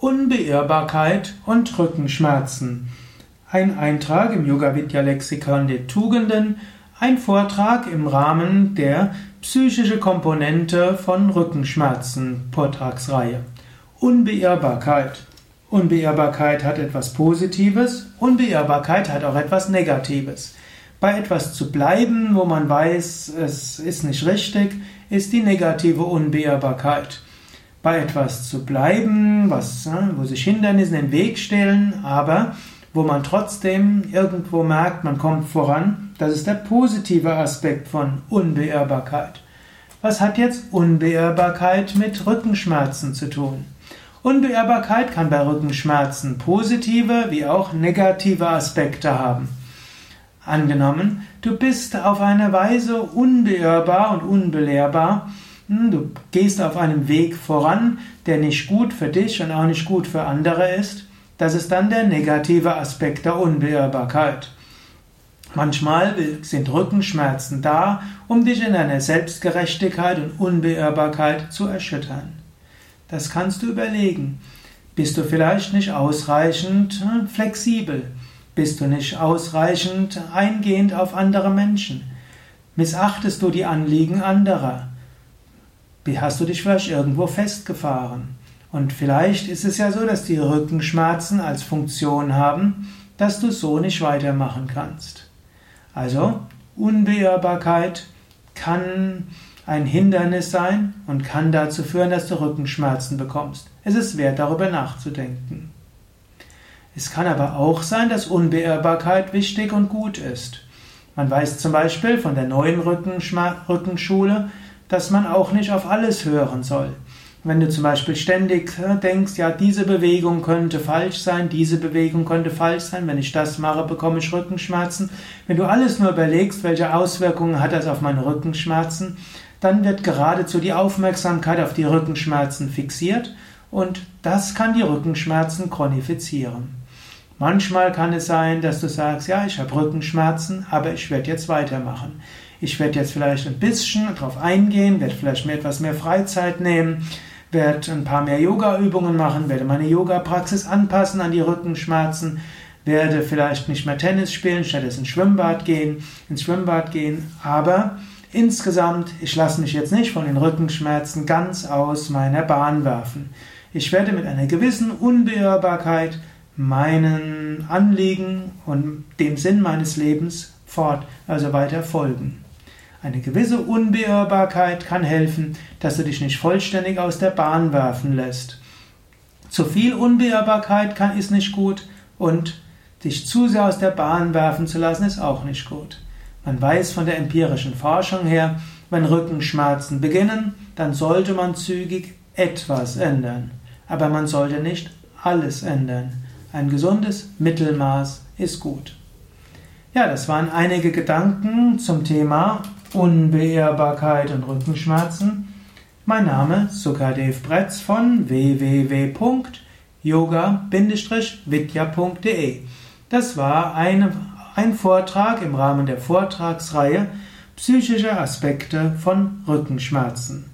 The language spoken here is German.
Unbeirrbarkeit und Rückenschmerzen. Ein Eintrag im Yoga Vidya Lexikon der Tugenden, ein Vortrag im Rahmen der psychische Komponente von Rückenschmerzen Vortragsreihe. Unbeirrbarkeit. Unbeirrbarkeit hat etwas Positives, Unbeirrbarkeit hat auch etwas Negatives. Bei etwas zu bleiben, wo man weiß, es ist nicht richtig, ist die negative Unbeirrbarkeit bei etwas zu bleiben, was, ne, wo sich Hindernisse in den Weg stellen, aber wo man trotzdem irgendwo merkt, man kommt voran, das ist der positive Aspekt von Unbeirrbarkeit. Was hat jetzt Unbeirrbarkeit mit Rückenschmerzen zu tun? Unbeirrbarkeit kann bei Rückenschmerzen positive wie auch negative Aspekte haben. Angenommen, du bist auf eine Weise unbeirrbar und unbelehrbar, du gehst auf einem Weg voran, der nicht gut für dich und auch nicht gut für andere ist. Das ist dann der negative Aspekt der Unbeirrbarkeit. Manchmal sind Rückenschmerzen da, um dich in deiner Selbstgerechtigkeit und Unbeirrbarkeit zu erschüttern. Das kannst du überlegen. Bist du vielleicht nicht ausreichend hm, flexibel? Bist du nicht ausreichend eingehend auf andere Menschen? Missachtest du die Anliegen anderer? Hast du dich vielleicht irgendwo festgefahren. Und vielleicht ist es ja so, dass die Rückenschmerzen als Funktion haben, dass du so nicht weitermachen kannst. Also Unbeirrbarkeit kann ein Hindernis sein und kann dazu führen, dass du Rückenschmerzen bekommst. Es ist wert, darüber nachzudenken. Es kann aber auch sein, dass Unbeirrbarkeit wichtig und gut ist. Man weiß zum Beispiel von der neuen Rückenschule, dass man auch nicht auf alles hören soll. Wenn du zum Beispiel ständig äh, denkst, ja, diese Bewegung könnte falsch sein, diese Bewegung könnte falsch sein, wenn ich das mache, bekomme ich Rückenschmerzen. Wenn du alles nur überlegst, welche Auswirkungen hat das auf meine Rückenschmerzen, dann wird geradezu die Aufmerksamkeit auf die Rückenschmerzen fixiert und das kann die Rückenschmerzen chronifizieren. Manchmal kann es sein, dass du sagst, ja, ich habe Rückenschmerzen, aber ich werde jetzt weitermachen. Ich werde jetzt vielleicht ein bisschen darauf eingehen, werde vielleicht mir etwas mehr Freizeit nehmen, werde ein paar mehr Yoga-Übungen machen, werde meine Yoga-Praxis anpassen an die Rückenschmerzen, werde vielleicht nicht mehr Tennis spielen, stattdessen Schwimmbad gehen, ins Schwimmbad gehen, aber insgesamt, ich lasse mich jetzt nicht von den Rückenschmerzen ganz aus meiner Bahn werfen. Ich werde mit einer gewissen Unbeirrbarkeit meinen Anliegen und dem Sinn meines Lebens fort, also weiter folgen. Eine gewisse Unbeirrbarkeit kann helfen, dass du dich nicht vollständig aus der Bahn werfen lässt. Zu viel Unbeirrbarkeit kann, ist nicht gut und dich zu sehr aus der Bahn werfen zu lassen ist auch nicht gut. Man weiß von der empirischen Forschung her, wenn Rückenschmerzen beginnen, dann sollte man zügig etwas ändern. Aber man sollte nicht alles ändern. Ein gesundes Mittelmaß ist gut. Ja, das waren einige Gedanken zum Thema Unbeirrbarkeit und Rückenschmerzen. Mein Name Sukadev Bretz von www.yoga-vidya.de. Das war eine, ein Vortrag im Rahmen der Vortragsreihe Psychische Aspekte von Rückenschmerzen.